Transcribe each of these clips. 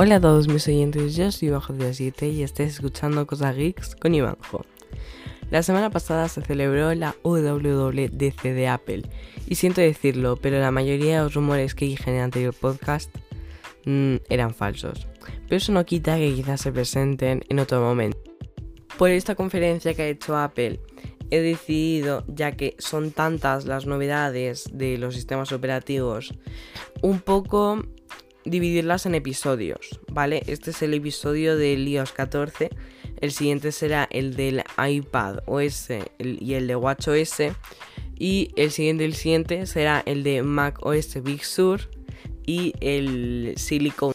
Hola a todos mis oyentes, yo soy Bajo de 7 y estáis escuchando Cosas Geeks con Ivanjo. La semana pasada se celebró la WWDC de Apple y siento decirlo, pero la mayoría de los rumores que dije en el anterior podcast mm, eran falsos. Pero eso no quita que quizás se presenten en otro momento. Por esta conferencia que ha hecho Apple, he decidido, ya que son tantas las novedades de los sistemas operativos, un poco dividirlas en episodios, ¿vale? Este es el episodio del iOS 14, el siguiente será el del iPad OS y el de WatchOS y el siguiente el siguiente será el de Mac OS Big Sur y el Silicon.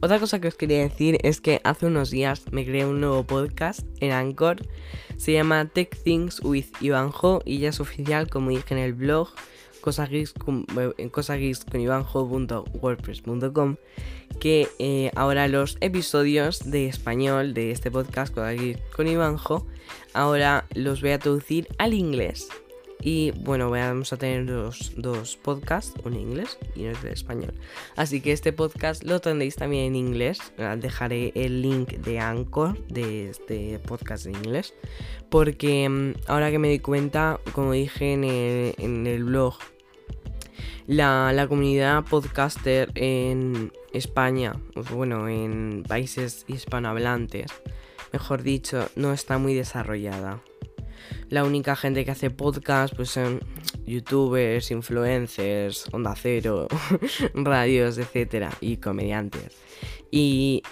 Otra cosa que os quería decir es que hace unos días me creé un nuevo podcast en Anchor. Se llama Tech Things with Ivanjo y ya es oficial, como dije en el blog en cosageeks.wordpress.com que eh, ahora los episodios de español de este podcast con Ivanjo ahora los voy a traducir al inglés y bueno, vamos a tener dos, dos, podcasts, uno en inglés y otro en español. Así que este podcast lo tendréis también en inglés. Dejaré el link de Anchor de este podcast en inglés. Porque mm, ahora que me di cuenta, como dije en el, en el blog la, comunidad podcaster en España, bueno, en países hispanohablantes, mejor dicho, no está muy desarrollada. La única gente que hace podcast pues son youtubers, influencers, onda cero, radios, etcétera, y comediantes. Y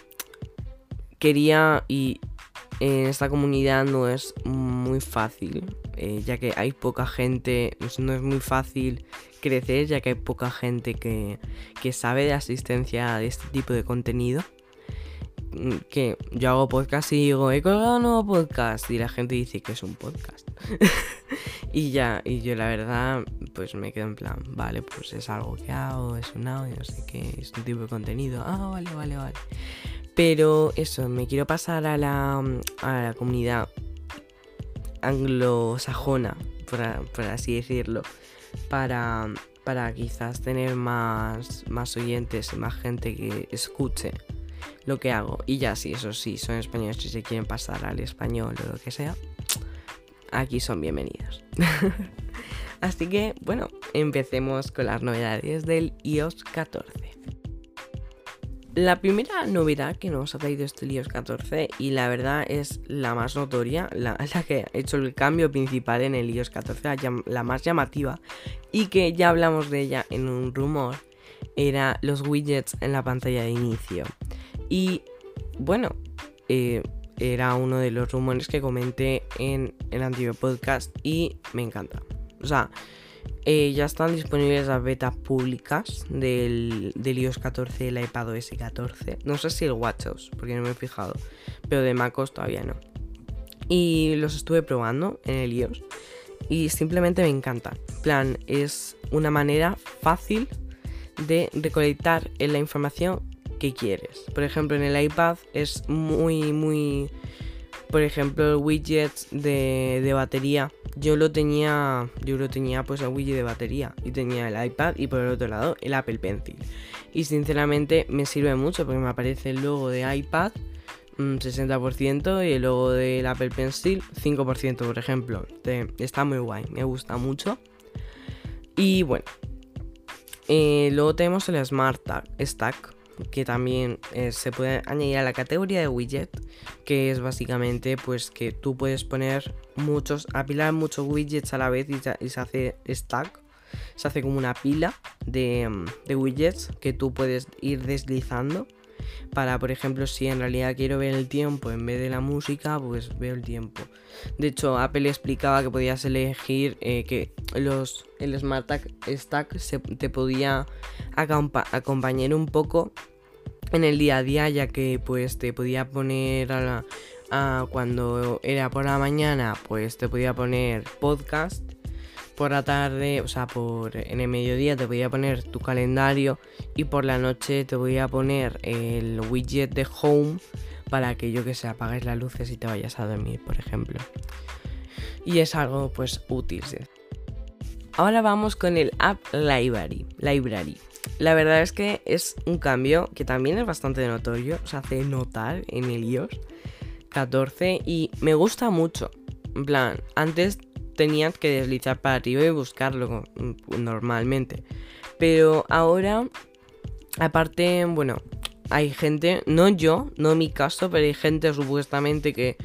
quería y en esta comunidad no es muy fácil, eh, ya que hay poca gente, no es muy fácil crecer, ya que hay poca gente que, sabe de asistencia de este tipo de contenido. Mm, que yo hago podcast y digo, he colgado un nuevo podcast, y la gente dice que es un podcast. y ya, y yo la verdad, pues me quedo en plan, vale, pues es algo que hago, es un audio, no sé qué, es un tipo de contenido. Ah, vale, vale, vale. Pero eso, me quiero pasar a la, a la comunidad anglosajona, por, así decirlo, para, para quizás tener más, más oyentes y más gente que escuche lo que hago. Y ya, sí, eso sí, son españoles si se quieren pasar al español o lo que sea, aquí son bienvenidos. Así que, bueno, empecemos con las novedades del iOS 14. La primera novedad que nos ha traído este iOS 14 y la verdad es la más notoria, la, que ha hecho el cambio principal en el iOS 14, la, más llamativa y que ya hablamos de ella en un rumor, era los widgets en la pantalla de inicio. Y bueno, eh, era uno de los rumores que comenté en el antiguo podcast y me encanta. O sea, eh, ya están disponibles las betas públicas del, iOS 14 y el iPadOS 14. No sé si el WatchOS, porque no me he fijado. Pero de MacOS todavía no. Y los estuve probando en el iOS. Y simplemente me encanta. plan, es una manera fácil de recolectar la información que quieres. Por ejemplo, en el iPad es muy, muy... Por ejemplo, widgets de, de batería yo lo tenía, yo lo tenía pues el widget de batería y tenía el iPad y por el otro lado el Apple Pencil. Y sinceramente me sirve mucho porque me aparece el logo de iPad 60% mm, y el logo del Apple Pencil 5% por ejemplo. Está muy guay, me gusta mucho. Y bueno, eh, luego tenemos el Smart Stack que también eh, se puede añadir a la categoría de widget, que es básicamente pues que tú puedes poner muchos, apilar muchos widgets a la vez y, se hace stack, se hace como una pila de, mm, de widgets que tú puedes ir deslizando para, por ejemplo, si en realidad quiero ver el tiempo en vez de la música, pues veo el tiempo. De hecho, Apple explicaba que podías elegir eh, que los, el Smart Stack se, te podía acompañar un poco en el día a día, ya que pues te podía poner a, a cuando era por la mañana, pues te podía poner podcast por la tarde, o sea, por en el mediodía te podía poner tu calendario y por la noche te voy a poner el widget de home para que yo que sé apagues las luces y te vayas a dormir, por ejemplo. Y es algo pues útil. Ahora vamos con el App Library. Library. La verdad es que es un cambio que también es bastante notorio, se hace notar en el iOS 14 y me gusta mucho. En plan, antes tenías que deslizar para arriba y buscarlo normalmente. Pero ahora, aparte, bueno, hay gente, no yo, no mi caso, pero hay gente supuestamente que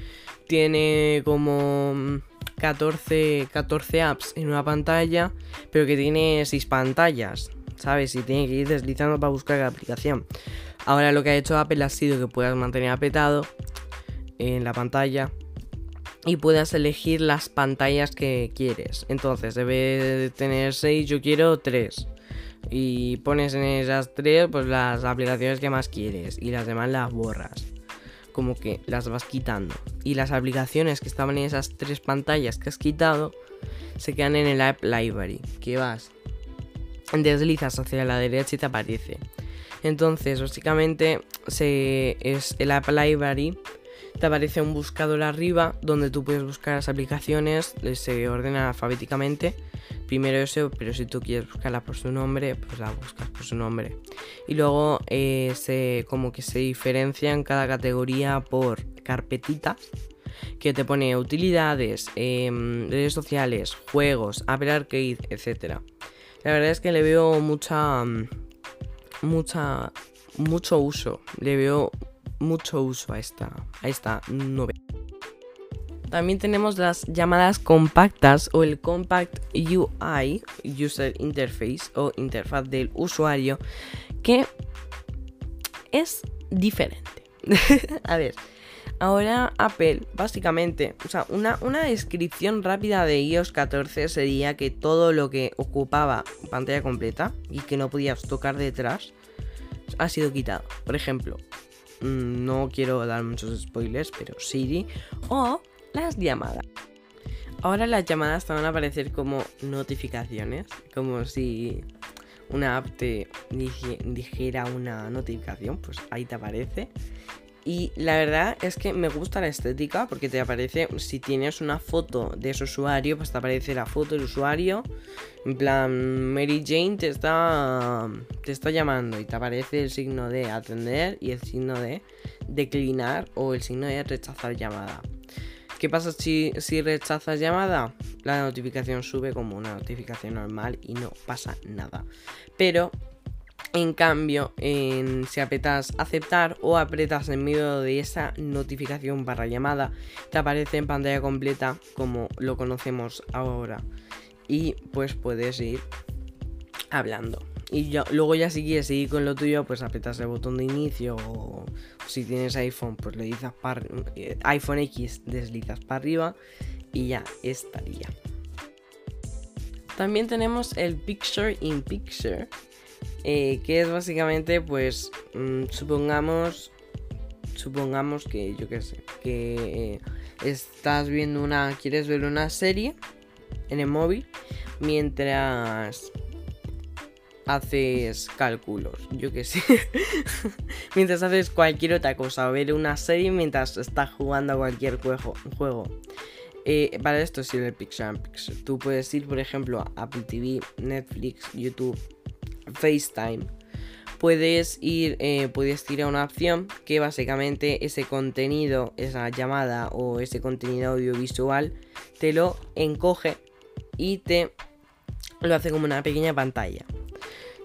tiene como 14, 14 apps en una pantalla, pero que tiene 6 pantallas, ¿sabes? Y tiene que ir deslizando para buscar la aplicación. Ahora lo que ha hecho Apple ha sido que puedas mantener apretado en la pantalla y puedas elegir las pantallas que quieres. Entonces, debe de tener 6, yo quiero 3. Y pones en esas 3 pues las aplicaciones que más quieres y las demás las borras como que las vas quitando. Y las aplicaciones que estaban en esas tres pantallas que has quitado se quedan en el App Library, que vas, deslizas hacia la derecha y te aparece. Entonces, básicamente, se, es el App Library te aparece un buscador arriba donde tú puedes buscar las aplicaciones, se ordena alfabéticamente primero eso, pero si tú quieres buscarla por su nombre, pues la buscas por su nombre. Y luego eh, se, como que se diferencia en cada categoría por carpetitas que te pone utilidades, em, redes sociales, juegos, Apple Arcade, etc. La verdad es que le veo mucha, mucha, mucho uso. Le veo mucho uso a esta, a esta novedad. También tenemos las llamadas compactas o el Compact UI, User Interface o interfaz del usuario, que es diferente. A ver, ahora Apple, básicamente, o sea, una, una descripción rápida de iOS 14 sería que todo lo que ocupaba pantalla completa y que no podías tocar detrás ha sido quitado. Por ejemplo, no quiero dar muchos spoilers, pero Siri o las llamadas. Ahora las llamadas te van a aparecer como notificaciones, como si una app te dijera una notificación, pues ahí te aparece. Y la verdad es que me gusta la estética porque te aparece, si tienes una foto de ese usuario, pues te aparece la foto del usuario. En plan, Mary Jane te está, te está llamando y te aparece el signo de atender y el signo de declinar o el signo de rechazar llamada. ¿Qué pasa si, rechazas llamada? La notificación sube como una notificación normal y no pasa nada. Pero en cambio, si apretas aceptar o apretas en medio de esa notificación barra llamada, te aparece en pantalla completa como lo conocemos ahora. Y pues puedes ir hablando. Y luego ya si quieres seguir con lo tuyo, pues apretas el botón de inicio o si tienes iPhone, pues le dices eh, iPhone X, deslizas para arriba y ya estaría. También tenemos el Picture in Picture, eh, que es básicamente, pues, mm, supongamos, supongamos que, yo qué sé, que eh, estás viendo una, quieres ver una serie en el móvil mientras haces cálculos, yo que sé. mientras haces cualquier otra cosa, ver una serie mientras estás jugando a cualquier juego. Eh, para esto sirve el Pixar. Tú puedes ir, por ejemplo, a Apple TV, Netflix, YouTube, FaceTime. Puedes ir, eh, puedes ir a una opción que básicamente ese contenido, esa llamada o ese contenido audiovisual te lo encoge y te lo hace como una pequeña pantalla.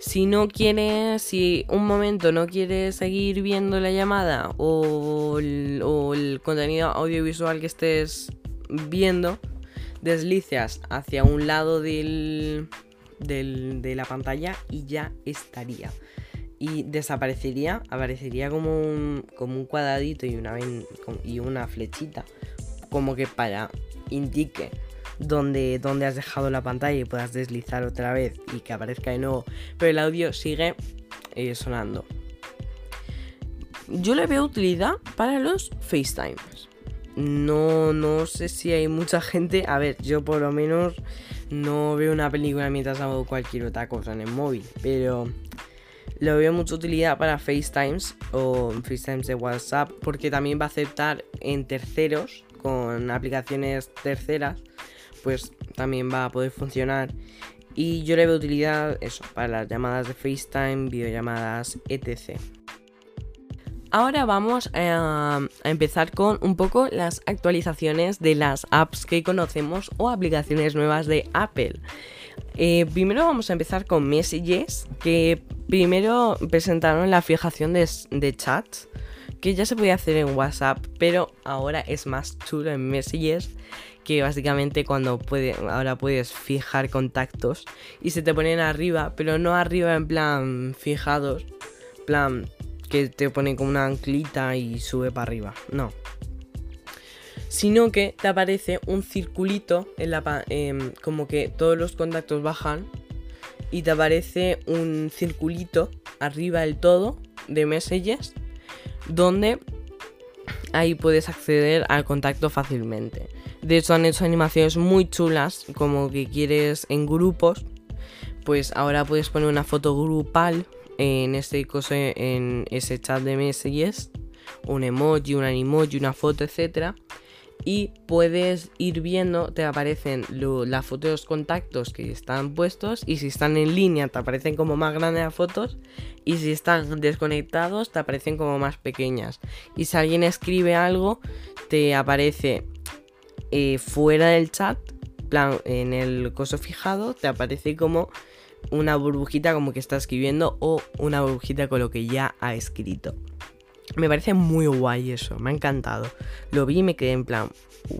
Si no quieres, si un momento no quieres seguir viendo la llamada o el, contenido audiovisual que estés viendo, deslizas hacia un lado del, de la pantalla y ya estaría. Y desaparecería, aparecería como un, como un cuadradito y una, y una flechita, como que para indique donde, donde has dejado la pantalla y puedas deslizar otra vez y que aparezca de nuevo, pero el audio sigue eh, sonando. Yo le veo utilidad para los FaceTimes. No, no sé si hay mucha gente. A ver, yo por lo menos no veo una película mientras hago cualquier otra cosa en el móvil. Pero le veo mucha utilidad para FaceTimes o FaceTimes de WhatsApp. Porque también va a aceptar en terceros, con aplicaciones terceras pues también va a poder funcionar. Y yo le veo utilidad eso, para las llamadas de FaceTime, videollamadas, etc. Ahora vamos a, empezar con un poco las actualizaciones de las apps que conocemos o aplicaciones nuevas de Apple. Eh, primero vamos a empezar con Messages, que primero presentaron la fijación de, de chats, que ya se podía hacer en WhatsApp, pero ahora es más chulo en Messages que básicamente cuando ahora puedes fijar contactos y se te ponen arriba, pero no arriba en plan fijados, plan que te ponen como una anclita y sube para arriba. No. Sino que te aparece un circulito en la em, como que todos los contactos bajan y te aparece un circulito arriba del todo de messages donde ahí puedes acceder al contacto fácilmente. De hecho han hecho animaciones muy chulas como que quieres en grupos, pues ahora puedes poner una foto grupal en este en ese chat de messages, un emoji, un animoji, una foto, etcétera. Y puedes ir viendo, te aparecen las fotos de los contactos que están puestos. Y si están en línea, te aparecen como más grandes las fotos. Y si están desconectados, te aparecen como más pequeñas. Y si alguien escribe algo, te aparece eh, fuera del chat, plan, en el coso fijado, te aparece como una burbujita como que está escribiendo o una burbujita con lo que ya ha escrito. Me parece muy guay eso, me ha encantado. Lo vi y me quedé en plan,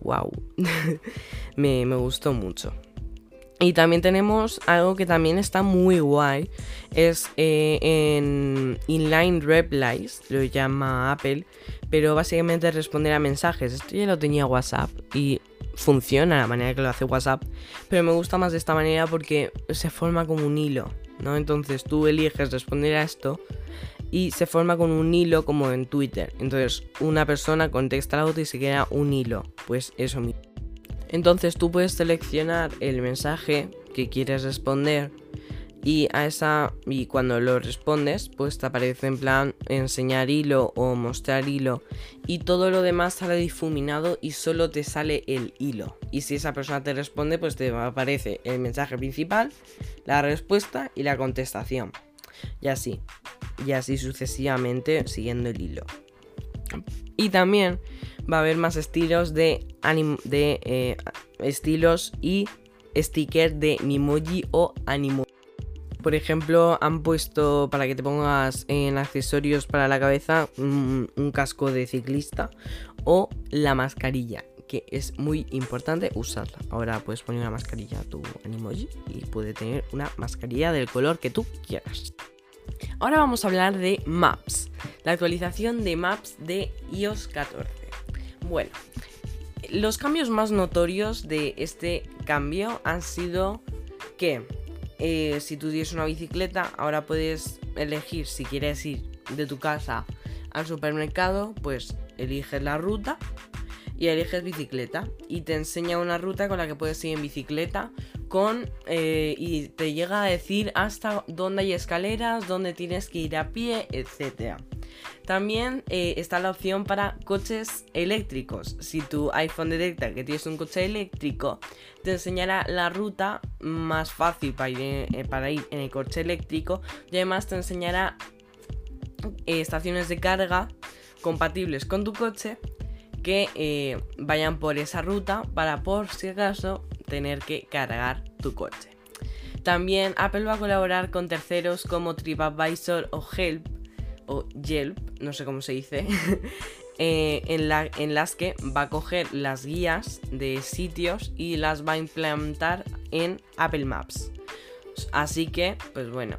wow. me, gustó mucho. Y también tenemos algo que también está muy guay. Es eh, en Inline Replies, lo llama Apple. Pero básicamente responder a mensajes. Esto ya lo tenía WhatsApp y funciona la manera que lo hace WhatsApp, pero me gusta más de esta manera porque se forma como un hilo, ¿no? Entonces tú eliges responder a esto y se forma con un hilo como en Twitter. Entonces una persona contesta la otra y se queda un hilo, pues eso mismo. Entonces tú puedes seleccionar el mensaje que quieres responder y a esa y cuando lo respondes pues te aparece en plan enseñar hilo o mostrar hilo. Y todo lo demás sale difuminado y solo te sale el hilo. Y si esa persona te responde pues te aparece el mensaje principal la respuesta y la contestación. Y así y así sucesivamente siguiendo el hilo. Y también va a haber más estilos de, de eh, estilos y stickers de Mimoji o Animoji por ejemplo, han puesto para que te pongas en accesorios para la cabeza un, casco de ciclista o la mascarilla, que es muy importante usarla. Ahora puedes poner una mascarilla a tu Animoji y puede tener una mascarilla del color que tú quieras. Ahora vamos a hablar de Maps, la actualización de Maps de iOS 14. Bueno, los cambios más notorios de este cambio han sido que eh, si tú tienes una bicicleta, ahora puedes elegir si quieres ir de tu casa al supermercado, pues eliges la ruta y eliges bicicleta y te enseña una ruta con la que puedes ir en bicicleta con eh, y te llega a decir hasta dónde hay escaleras, dónde tienes que ir a pie, etcétera. También eh, está la opción para coches eléctricos. Si tu iPhone detecta que tienes un coche eléctrico, te enseñará la ruta más fácil para ir, eh, en el coche eléctrico y además te enseñará eh, estaciones de carga compatibles con tu coche que vayan por esa ruta para por si acaso tener que cargar tu coche. También Apple va a colaborar con terceros como TripAdvisor o Help o Yelp, no sé cómo se dice, eh, en, la, en las que va a coger las guías de sitios y las va a implementar en Apple Maps. Así que, pues bueno,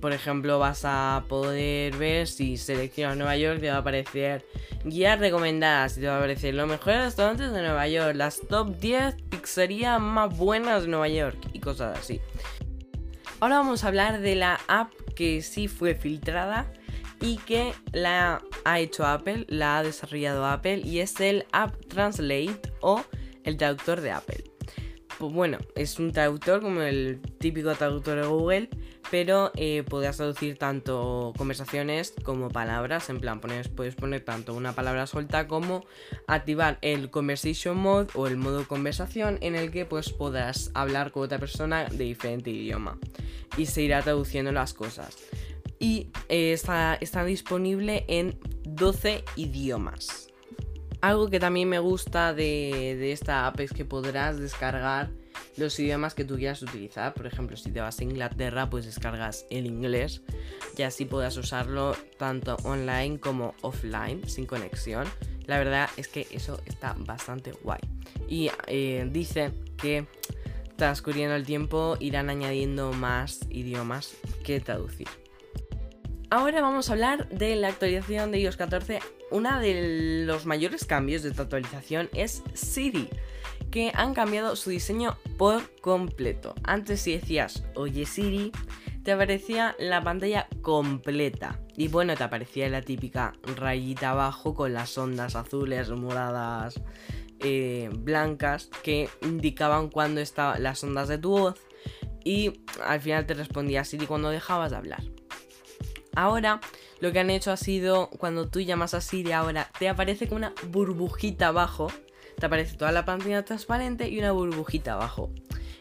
por ejemplo, vas a poder ver si seleccionas Nueva York, te va a aparecer guías recomendadas, te va a aparecer los mejores restaurantes de Nueva York, las top 10 pizzerías más buenas de Nueva York y cosas así. Ahora vamos a hablar de la app que sí fue filtrada y que la ha hecho Apple, la ha desarrollado Apple y es el App Translate o el traductor de Apple. Pues bueno, es un traductor como el típico traductor de Google, pero eh, traducir tanto conversaciones como palabras, en plan puedes poner tanto una palabra suelta como activar el conversation mode o el modo conversación en el que pues podrás hablar con otra persona de diferente idioma y se irá traduciendo las cosas. Y eh, está, disponible en 12 idiomas. Algo que también me gusta de, esta app es que podrás descargar los idiomas que tú quieras utilizar. Por ejemplo, si te vas a Inglaterra, pues descargas el inglés y así puedas usarlo tanto online como offline, sin conexión. La verdad es que eso está bastante guay. Y eh, dice que transcurriendo el tiempo irán añadiendo más idiomas que traducir. Ahora vamos a hablar de la actualización de iOS 14. Uno de los mayores cambios de esta actualización es Siri que han cambiado su diseño por completo. Antes si decías, oye Siri, te aparecía la pantalla completa. Y bueno, te aparecía la típica rayita abajo con las ondas azules, moradas, eh, blancas, que indicaban cuándo estaban las ondas de tu voz. Y al final te respondía Siri cuando dejabas de hablar. Ahora lo que han hecho ha sido, cuando tú llamas a Siri ahora, te aparece con una burbujita abajo te aparece toda la pantalla transparente y una burbujita abajo.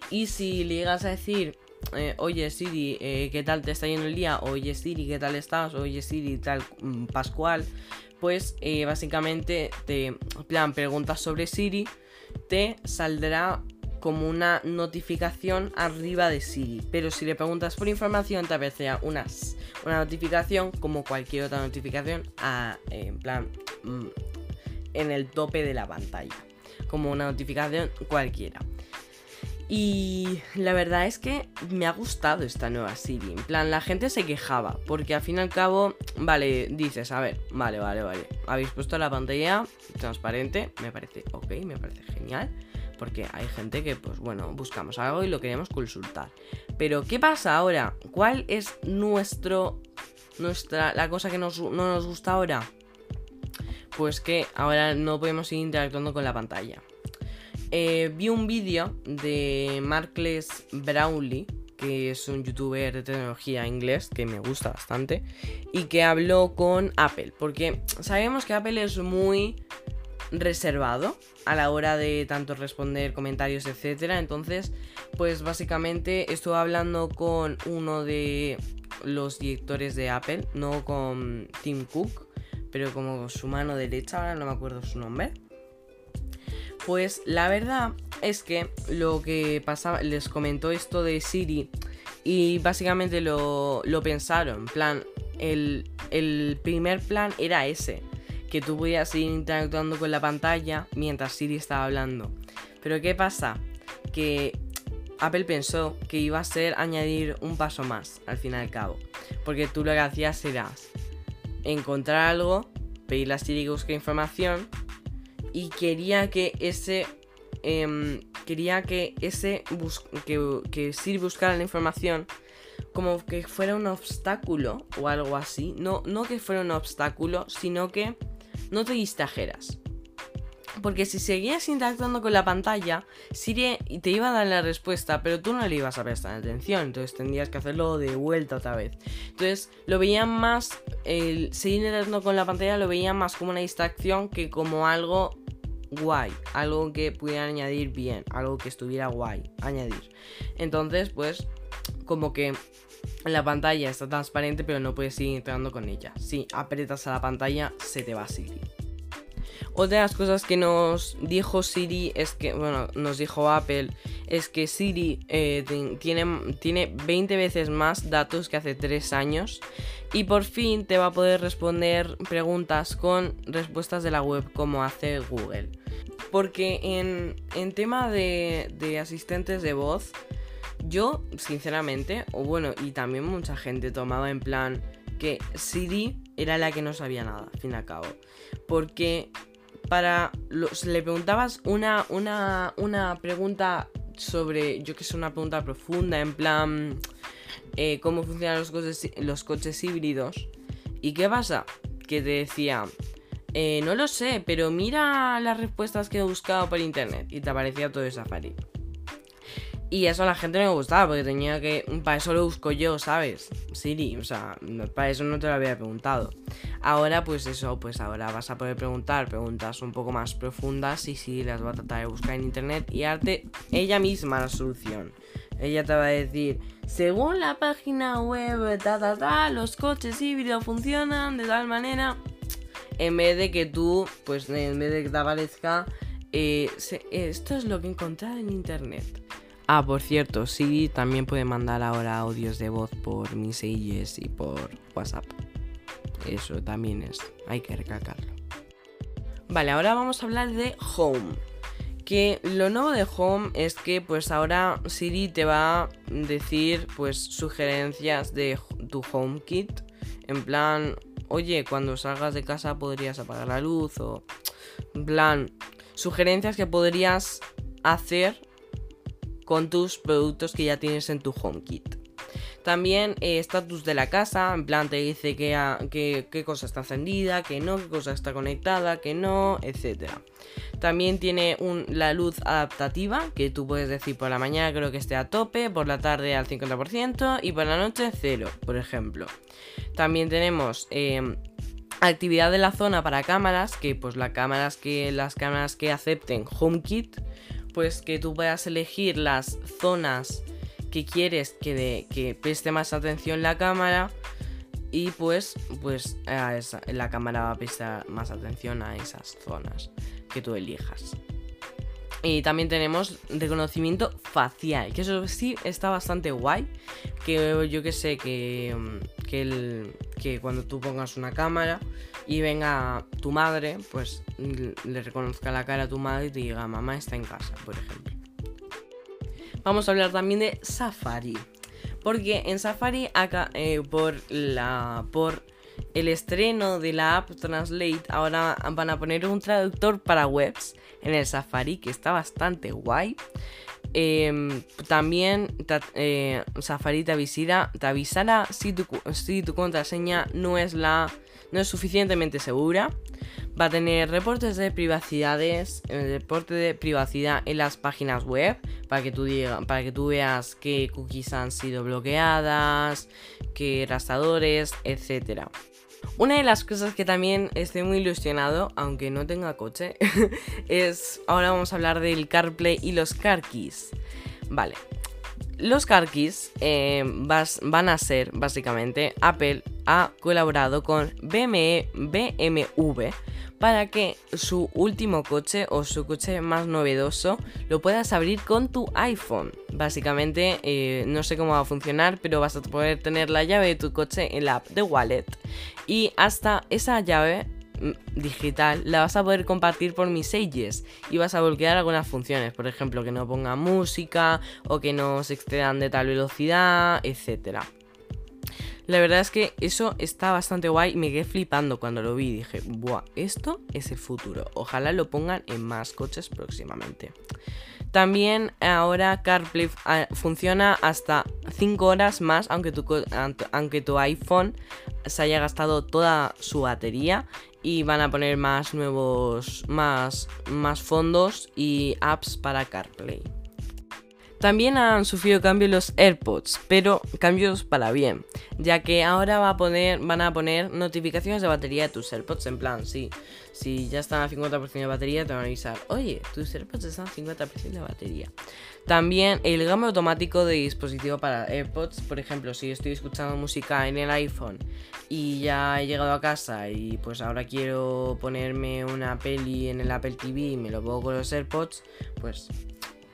Y si le llegas a decir, eh, oye Siri, eh, ¿qué tal te está yendo el día? Oye Siri, ¿qué tal estás? Oye Siri, tal mm, Pascual. Pues eh, básicamente te plan preguntas sobre Siri, te saldrá como una notificación arriba de Siri. Pero si le preguntas por información, te aparecerá una, una notificación como cualquier otra notificación en plan mm, en el tope de la pantalla, como una notificación cualquiera. Y la verdad es que me ha gustado esta nueva Siri. En plan, la gente se quejaba. Porque al fin y al cabo, vale, dices, a ver, vale, vale, vale. Habéis puesto la pantalla transparente. Me parece ok, me parece genial. Porque hay gente que, pues bueno, buscamos algo y lo queremos consultar. Pero, ¿qué pasa ahora? ¿Cuál es nuestro. Nuestra. la cosa que no nos gusta ahora? pues que ahora no podemos seguir interactuando con la pantalla. Eh, vi un vídeo de Marcles Brownlee, que es un youtuber de tecnología inglés que me gusta bastante, y que habló con Apple, porque sabemos que Apple es muy reservado a la hora de tanto responder comentarios, etcétera. Entonces, pues básicamente estuve hablando con uno de los directores de Apple, no con Tim Cook, pero como su mano derecha, ahora no me acuerdo su nombre. Pues la verdad es que lo que pasaba, les comentó esto de Siri y básicamente lo, pensaron. En plan, el, el primer plan era ese, que tú podías ir interactuando con la pantalla mientras Siri estaba hablando. Pero ¿qué pasa? Que Apple pensó que iba a ser añadir un paso más, al fin y al cabo. Porque tú lo que hacías era encontrar algo, pedirle a Siri que busque información y quería que ese em, quería que ese que Siri buscara la información como que fuera un obstáculo o algo así. No, no que fuera un obstáculo, sino que no te distrajeras. Porque si seguías interactuando con la pantalla, Siri te iba a dar la respuesta, pero tú no le ibas a prestar atención. Entonces tendrías que hacerlo de vuelta otra vez. Entonces lo veían más, el seguir interactuando con la pantalla lo veían más como una distracción que como algo guay. Algo que pudiera añadir bien. Algo que estuviera guay. Añadir. Entonces, pues, como que la pantalla está transparente, pero no puedes seguir interactuando con ella. Si aprietas a la pantalla, se te va seguir. Otra de las cosas que nos dijo Siri es que, bueno, nos dijo Apple, es que Siri eh, tiene, tiene 20 veces más datos que hace 3 años y por fin te va a poder responder preguntas con respuestas de la web como hace Google. Porque en, en tema de, de asistentes de voz, yo sinceramente, o bueno, y también mucha gente tomaba en plan que Siri era la que no sabía nada, al fin y al cabo. Porque para. le preguntabas una, una, una pregunta sobre. Yo que sé, una pregunta profunda, en plan. Eh, cómo funcionan los coches, los coches híbridos. ¿Y qué pasa? Que te decía. Eh, no lo sé, pero mira las respuestas que he buscado por internet. Y te aparecía todo de Safari. Y eso a la gente no me gustaba porque tenía que. Para eso lo busco yo, ¿sabes? Siri, o sea, para eso no te lo había preguntado. Ahora, pues eso, pues ahora vas a poder preguntar preguntas un poco más profundas y sí las va a tratar de buscar en internet y darte ella misma la solución. Ella te va a decir, según la página web, ta, ta, ta, los coches híbridos funcionan de tal manera. En vez de que tú, pues en vez de que te aparezca, eh, esto es lo que he encontrado en internet. Ah, por cierto, Siri también puede mandar ahora audios de voz por Messages y por WhatsApp. Eso también es, hay que recalcarlo. Vale, ahora vamos a hablar de Home. Que lo nuevo de Home es que pues ahora Siri te va a decir pues sugerencias de tu HomeKit. En plan, oye, cuando salgas de casa podrías apagar la luz o... En plan, sugerencias que podrías hacer con tus productos que ya tienes en tu HomeKit. También eh, estatus de la casa, en plan te dice que, qué cosa está encendida, que no, qué cosa está conectada, que no, etc. También tiene la luz adaptativa, que tú puedes decir por la mañana creo que esté a tope, por la tarde al 50% y por la noche cero, por ejemplo. También tenemos em, actividad de la zona para cámaras, que pues las cámaras que, las cámaras que acepten HomeKit pues que tú puedas elegir las zonas que quieres que, que preste más atención la cámara y pues, pues la cámara va a prestar más atención a esas zonas que tú elijas. Y también tenemos reconocimiento facial, que eso sí está bastante guay. Que yo que sé, que, el, que cuando tú pongas una cámara y venga tu madre, pues le reconozca la cara a tu madre y te diga, mamá está en casa, por ejemplo. Vamos a hablar también de Safari. Porque en Safari, acá, eh, por, la, por el estreno de la app Translate, ahora van a poner un traductor para webs en el Safari, que está bastante guay. Em, también eh, Safari te avisará, te avisará si, tu, si tu contraseña no es, la, no es suficientemente segura. Va a tener reportes de privacidades, el reporte de privacidad en las páginas web para que tú para que tú veas qué cookies han sido bloqueadas, qué rastradores, etcétera. Una de las cosas que también estoy muy ilusionado, aunque no tenga coche, es ahora vamos a hablar del CarPlay y los Car Keys. Vale. Los Car Keys eh, van a ser, básicamente, Apple ha colaborado con BMW para que su último coche o su coche más novedoso lo puedas abrir con tu iPhone. Básicamente, eh, no sé cómo va a funcionar, pero vas a poder tener la llave de tu coche en la app de Wallet y hasta esa llave mm, digital la vas a poder compartir por Messages y vas a bloquear algunas funciones, por ejemplo, que no ponga música o que no se excedan de tal velocidad, etcétera. La verdad es que eso está bastante guay. Me quedé flipando cuando lo vi. Dije, buah, esto es el futuro. Ojalá lo pongan en más coches próximamente. También ahora CarPlay ah, funciona hasta 5 horas más, aunque tu, aunque tu iPhone se haya gastado toda su batería. Y van a poner más nuevos, más, más fondos y apps para CarPlay. También han sufrido cambios los AirPods, pero cambios para bien, ya que ahora va a van a poner notificaciones de batería de tus AirPods, en plan, sí, si ya están a 50% de batería te van a avisar, oye, tus AirPods están a 50% de batería. También el cambio automático de dispositivo para AirPods, por ejemplo, si estoy escuchando música en el iPhone y ya he llegado a casa y pues ahora quiero ponerme una peli en el Apple TV y me lo pongo con los AirPods, pues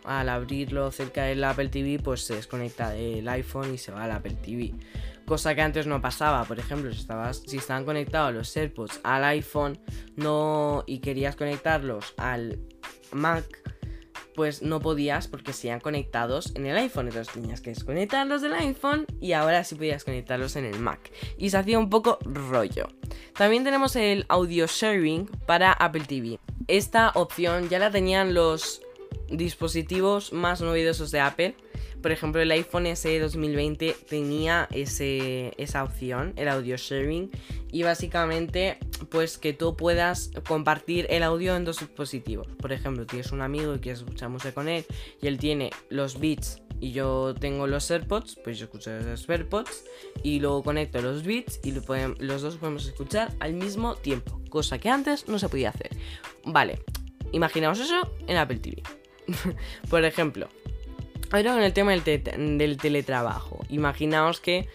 al abrirlo cerca del Apple TV, pues se desconecta el iPhone y se va al Apple TV. Cosa que antes no pasaba, por ejemplo, si, estabas, si estaban conectados los AirPods al iPhone no, y querías conectarlos al Mac, pues no podías porque se conectados en el iPhone. Entonces tenías que desconectarlos del iPhone y ahora sí podías conectarlos en el Mac. Y se hacía un poco rollo. También tenemos el audio sharing para Apple TV. Esta opción ya la tenían los dispositivos más novedosos de Apple. Por ejemplo, el iPhone SE 2020 tenía ese, esa opción, el audio sharing. Y básicamente, pues que tú puedas compartir el audio en dos dispositivos. Por ejemplo, tienes un amigo y quieres escuchar música con él y él tiene los beats y yo tengo los AirPods, pues yo escucho los AirPods y luego conecto los Beats y los dos podemos escuchar al mismo tiempo, cosa que antes no se podía hacer. Vale, imaginamos eso en Apple TV. Por ejemplo, ahora con el tema del, teletrabajo, imaginaos que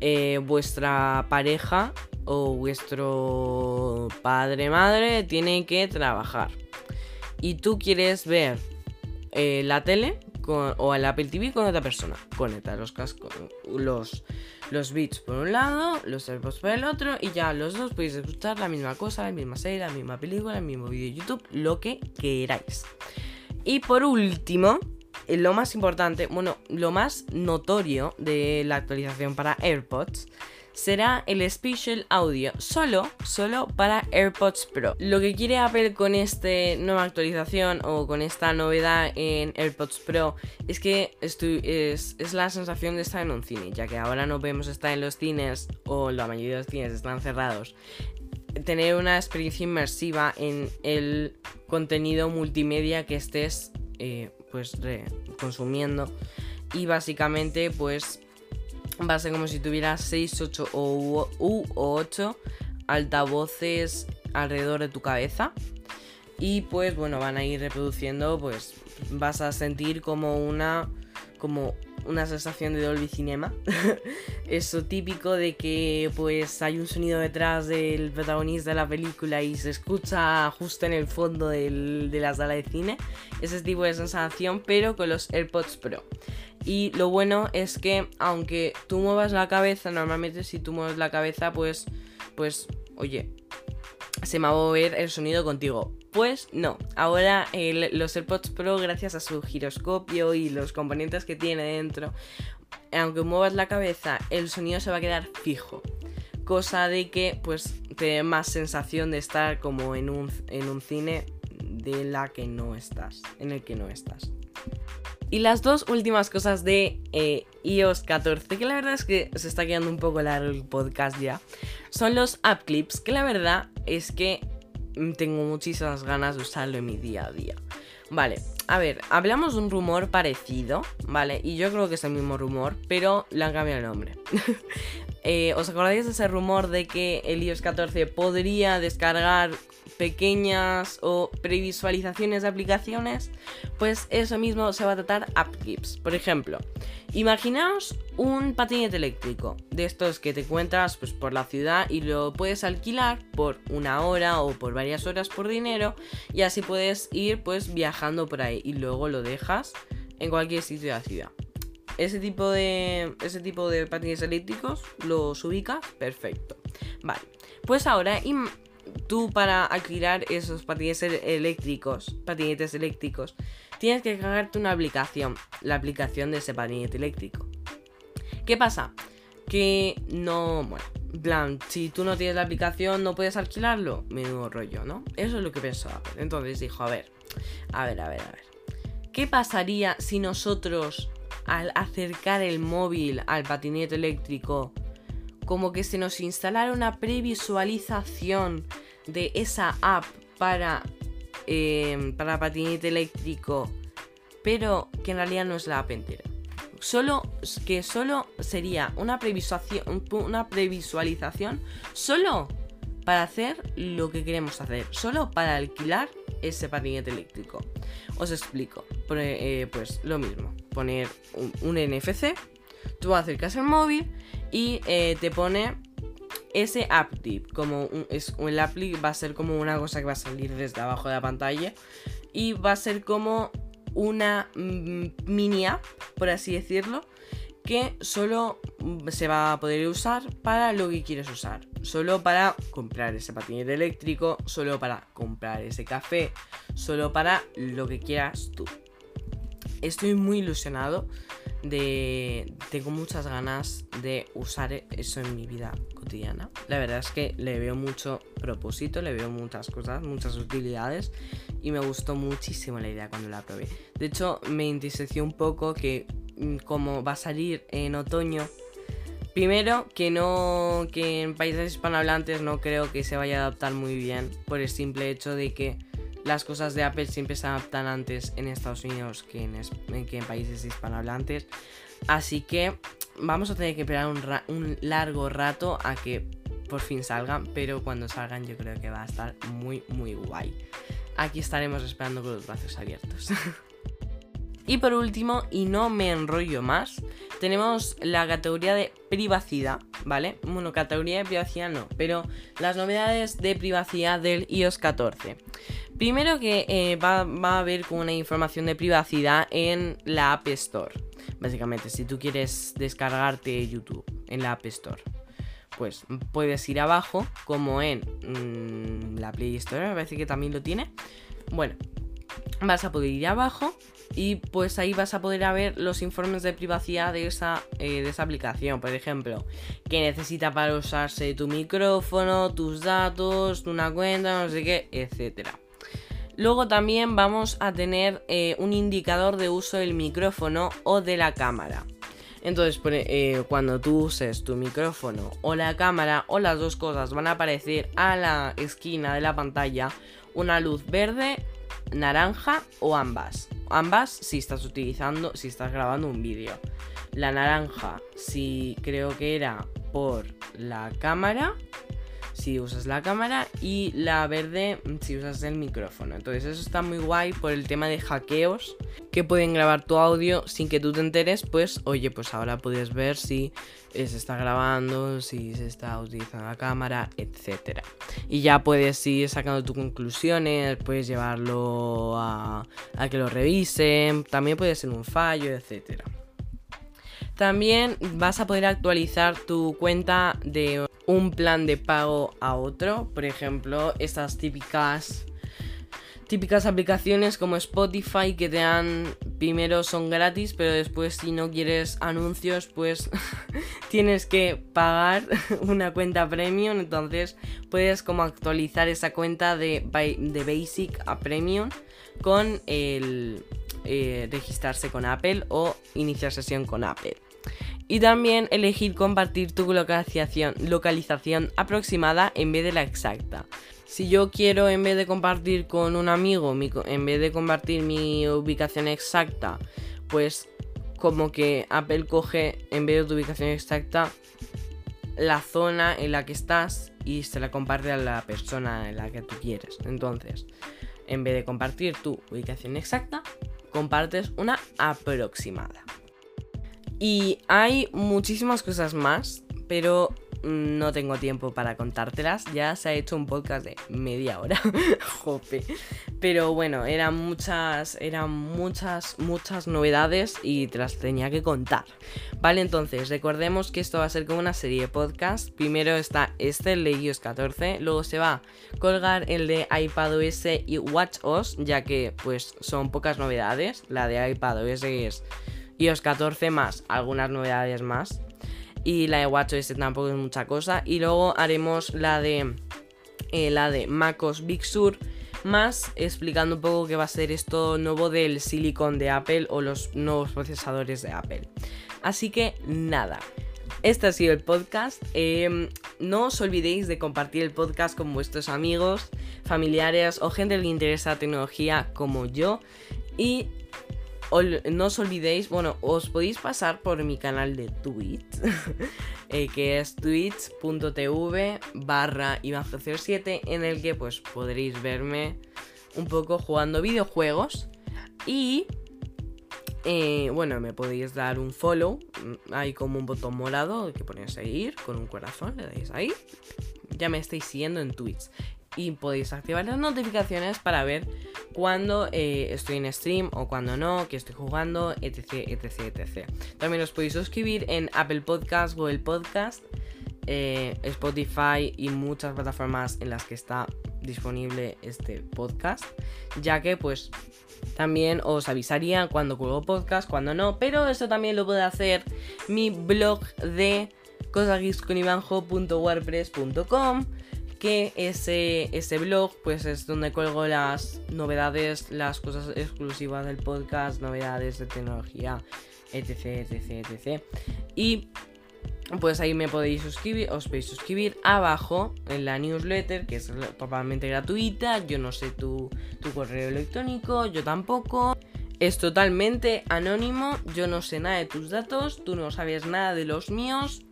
eh, vuestra pareja o vuestro padre madre tiene que trabajar y tú quieres ver eh, la tele o el Apple TV con otra persona. Conecta los cascos, los, los beats por un lado, los AirPods por el otro y ya los dos podéis escuchar la misma cosa, la misma serie, la misma película, el mismo vídeo de YouTube, lo que queráis. Y por último, eh, lo más importante, bueno, lo más notorio de la actualización para AirPods será el Special Audio, solo, solo para AirPods Pro. Lo que quiere Apple con esta nueva actualización o con esta novedad en AirPods Pro es que es, es, la sensación de estar en un cine, ya que ahora no podemos estar en los cines o la mayoría de los cines están cerrados. Tener una experiencia inmersiva en el contenido multimedia que estés eh, pues consumiendo y básicamente pues va a ser como si tuvieras 6, 8 o, u, 8 altavoces alrededor de tu cabeza. Y pues bueno, van a ir reproduciendo, pues vas a sentir como una como una sensación de Dolby Cinema. Eso típico de que pues hay un sonido detrás del protagonista de la película y se escucha justo en el fondo de la sala de cine. Ese tipo de sensación, pero con los AirPods Pro. Y lo bueno es que aunque tú muevas la cabeza, normalmente si tú mueves la cabeza, pues, pues, oye, se me va a mover el sonido contigo. Pues no, ahora los AirPods Pro, gracias a su giroscopio y los componentes que tiene dentro, aunque muevas la cabeza, el sonido se va a quedar fijo. Cosa de que, pues, te dé más sensación de estar como en un, en un cine de la que no estás, en el que no estás. Y las dos últimas cosas de eh, iOS 14, que la verdad es que se está quedando un poco largo el podcast ya, son los app clips, que la verdad es que tengo muchísimas ganas de usarlo en mi día a día. Vale, a ver, hablamos de un rumor parecido, ¿vale? Y yo creo que es el mismo rumor, pero le han cambiado el nombre. Eh, ¿Os acordáis de ese rumor de que el iOS 14 podría descargar pequeñas o previsualizaciones de aplicaciones, pues eso mismo se va a tratar app clips. Por ejemplo, imaginaos un patinete eléctrico, de estos que te encuentras pues, por la ciudad y lo puedes alquilar por una hora o por varias horas por dinero y así puedes ir pues viajando por ahí y luego lo dejas en cualquier sitio de la ciudad. Ese tipo de, ese tipo de patines eléctricos los ubicas, perfecto. Vale, pues ahora tú para alquilar esos patinetes eléctricos, patinetes eléctricos, tienes que cargarte una aplicación, la aplicación de ese patinete eléctrico. ¿Qué pasa? Que no, bueno, en plan, si tú no tienes la aplicación no puedes alquilarlo, menudo rollo, ¿no? Eso es lo que pensaba. Entonces dijo, a ver, a ver, a ver, a ver. ¿Qué pasaría si nosotros al acercar el móvil al patinete eléctrico como que se nos instalara una previsualización de esa app para, eh, para patinete eléctrico, pero que en realidad no es la app entera. Solo que solo sería una previsualización, solo para hacer lo que queremos hacer, solo para alquilar ese patinete eléctrico. Os explico, eh, pues lo mismo, poner un, NFC, tú acercas el móvil y eh, te pone ese app tip. Como un, es, el appli va a ser como una cosa que va a salir desde abajo de la pantalla y va a ser como una mm, mini app, por así decirlo, que solo se va a poder usar para lo que quieres usar. Solo para comprar ese patinete eléctrico, solo para comprar ese café, solo para lo que quieras tú. Estoy muy ilusionado de... Tengo muchas ganas de usar eso en mi vida cotidiana. La verdad es que le veo mucho propósito, le veo muchas cosas, muchas utilidades y me gustó muchísimo la idea cuando la probé. De hecho, me entristeció un poco que mm, como va a salir en otoño, primero que no que en países hispanohablantes no creo que se vaya a adaptar muy bien por el simple hecho de que las cosas de Apple siempre se adaptan antes en Estados Unidos que en, que en países hispanohablantes. Así que vamos a tener que esperar un, un largo rato a que por fin salgan, pero cuando salgan yo creo que va a estar muy, muy guay. Aquí estaremos esperando con los brazos abiertos. y por último, y no me enrollo más, tenemos la categoría de privacidad, ¿vale? Bueno, categoría de privacidad no, pero las novedades de privacidad del iOS 14. Primero que eh, va, a haber como una información de privacidad en la App Store. Básicamente, si tú quieres descargarte YouTube en la App Store, pues puedes ir abajo, como en mm, la Play Store, me parece que también lo tiene. Bueno, vas a poder ir abajo y pues ahí vas a poder ver los informes de privacidad de esa, eh, de esa aplicación. Por ejemplo, qué necesita para usarse tu micrófono, tus datos, una cuenta, no sé qué, etcétera. Luego también vamos a tener eh, un indicador de uso del micrófono o de la cámara. Entonces, eh, cuando tú uses tu micrófono o la cámara o las dos cosas, van a aparecer a la esquina de la pantalla una luz verde, naranja o ambas. Ambas si estás utilizando, si estás grabando un vídeo. La naranja, si creo que era por la cámara si usas la cámara y la verde si usas el micrófono. Entonces eso está muy guay por el tema de hackeos que pueden grabar tu audio sin que tú te enteres, pues oye, pues ahora puedes ver si se está grabando, si se está utilizando la cámara, etc. Y ya puedes ir sacando tus conclusiones, puedes llevarlo a, a que lo revisen, también puede ser un fallo, etcétera. También vas a poder actualizar tu cuenta de un plan de pago a otro. Por ejemplo, estas típicas típicas aplicaciones como Spotify que te dan primero son gratis, pero después si no quieres anuncios, pues tienes que pagar una cuenta premium, entonces puedes como actualizar esa cuenta de, de Basic a Premium con el eh, registrarse con Apple o iniciar sesión con Apple. Y también elegir compartir tu localización, localización aproximada en vez de la exacta. Si yo quiero, en vez de compartir con un amigo, en vez de compartir mi ubicación exacta, pues como que Apple coge, en vez de tu ubicación exacta, la zona en la que estás y se la comparte a la persona en la que tú quieres. Entonces, en vez de compartir tu ubicación exacta, compartes una aproximada. Y hay muchísimas cosas más, pero no tengo tiempo para contártelas. Ya se ha hecho un podcast de media hora. Jope. Pero bueno, eran muchas, eran muchas, muchas novedades y te las tenía que contar. Vale, entonces, recordemos que esto va a ser como una serie de podcast. Primero está este, el de iOS 14. Luego se va a colgar el de iPadOS y WatchOS, ya que pues son pocas novedades. La de iPadOS es iOS 14 más algunas novedades más. Y la de WatchOS tampoco es mucha cosa. Y luego haremos la de eh, la de MacOS Big Sur más explicando un poco qué va a ser esto nuevo del silicon de Apple o los nuevos procesadores de Apple. Así que nada, este ha sido el podcast. Em, no os olvidéis de compartir el podcast con vuestros amigos, familiares o gente que le interesa la tecnología como yo. Y no os olvidéis, bueno, os podéis pasar por mi canal de Twitch, eh, que es twitch.tv barra 07 en el que pues podréis verme un poco jugando videojuegos y eh, bueno, me podéis dar un follow. Hay como un botón morado que pone seguir con un corazón, le dais ahí. Ya me estáis siguiendo en Twitch y podéis activar las notificaciones para ver cuando eh, estoy en stream o cuando no, que estoy jugando, etc, etc, etc. También os podéis suscribir en Apple Podcast, Google Podcast, eh, Spotify y muchas plataformas en las que está disponible este podcast, ya que pues también os avisaría cuando cuelgo podcast, cuando no, pero esto también lo puede hacer mi blog de cosagisconivanjo.wordpress.com que ese, ese blog pues es donde cuelgo las novedades, las cosas exclusivas del podcast, novedades de tecnología, etc, etc, etc. Y pues ahí me podéis suscribir, os podéis suscribir abajo en la newsletter, que es totalmente gratuita. Yo no sé tu, tu correo electrónico, yo tampoco. Es totalmente anónimo, yo no sé nada de tus datos, tú no sabes nada de los míos.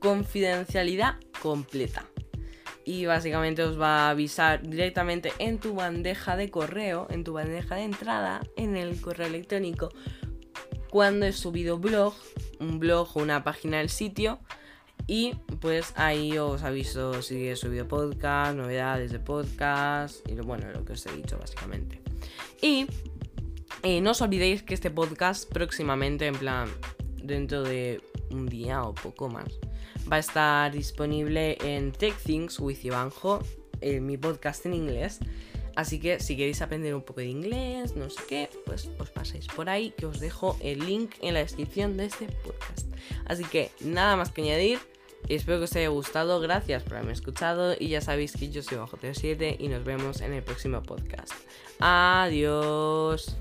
Confidencialidad completa. Y básicamente os va a avisar directamente en tu bandeja de correo, en tu bandeja de entrada, en el correo electrónico, cuando he subido blog, un blog o una página del sitio. Y pues ahí os aviso si he subido podcast, novedades de podcast y lo bueno, lo que os he dicho básicamente. Y eh, no os olvidéis que este podcast próximamente, en plan, dentro de un día o poco más, va a estar disponible en Tech Things with Ivanjo, eh, mi podcast en inglés. Así que si queréis aprender un poco de inglés, no sé qué, pues os pasáis por ahí, que os dejo el link en la descripción de este podcast. Así que nada más que añadir. Espero que os haya gustado, gracias por haberme escuchado y ya sabéis que yo soy Bajo 7 y nos vemos en el próximo podcast. Adiós.